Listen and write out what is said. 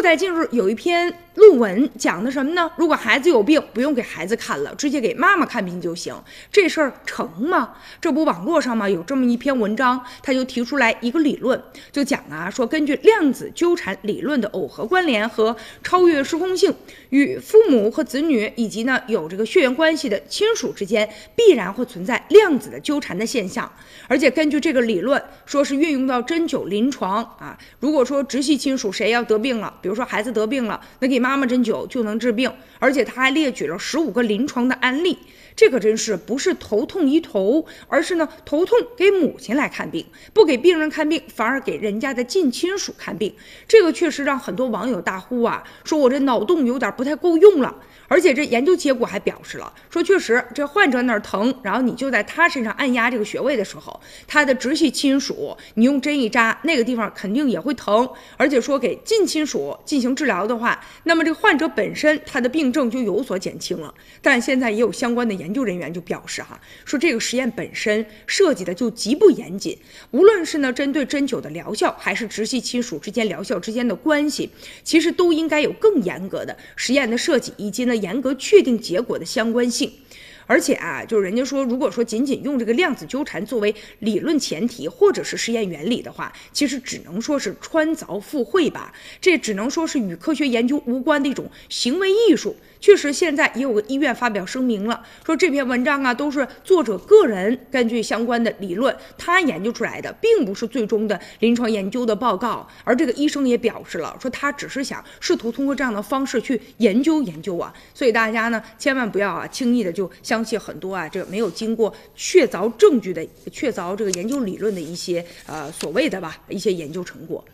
就在近日有一篇论文讲的什么呢？如果孩子有病，不用给孩子看了，直接给妈妈看病就行，这事儿成吗？这不网络上嘛有这么一篇文章，他就提出来一个理论，就讲啊说根据量子纠缠理论的耦合关联和超越时空性，与父母和子女以及呢有这个血缘关系的亲属之间必然会存在量子的纠缠的现象，而且根据这个理论，说是运用到针灸临床啊，如果说直系亲属谁要得病了。比比如说孩子得病了，那给妈妈针灸就能治病，而且他还列举了十五个临床的案例。这可真是不是头痛医头，而是呢头痛给母亲来看病，不给病人看病，反而给人家的近亲属看病。这个确实让很多网友大呼啊，说我这脑洞有点不太够用了。而且这研究结果还表示了，说确实这患者那儿疼，然后你就在他身上按压这个穴位的时候，他的直系亲属你用针一扎，那个地方肯定也会疼。而且说给近亲属进行治疗的话，那么这个患者本身他的病症就有所减轻了。但现在也有相关的研究人员就表示哈，说这个实验本身设计的就极不严谨，无论是呢针对针灸的疗效，还是直系亲属之间疗效之间的关系，其实都应该有更严格的实验的设计，以及呢。严格确定结果的相关性，而且啊，就是人家说，如果说仅仅用这个量子纠缠作为理论前提或者是实验原理的话，其实只能说是穿凿附会吧，这只能说是与科学研究无关的一种行为艺术。确实，现在也有个医院发表声明了，说这篇文章啊都是作者个人根据相关的理论他研究出来的，并不是最终的临床研究的报告。而这个医生也表示了，说他只是想试图通过这样的方式去研究研究啊。所以大家呢千万不要啊轻易的就相信很多啊这个没有经过确凿证据的、确凿这个研究理论的一些呃所谓的吧一些研究成果。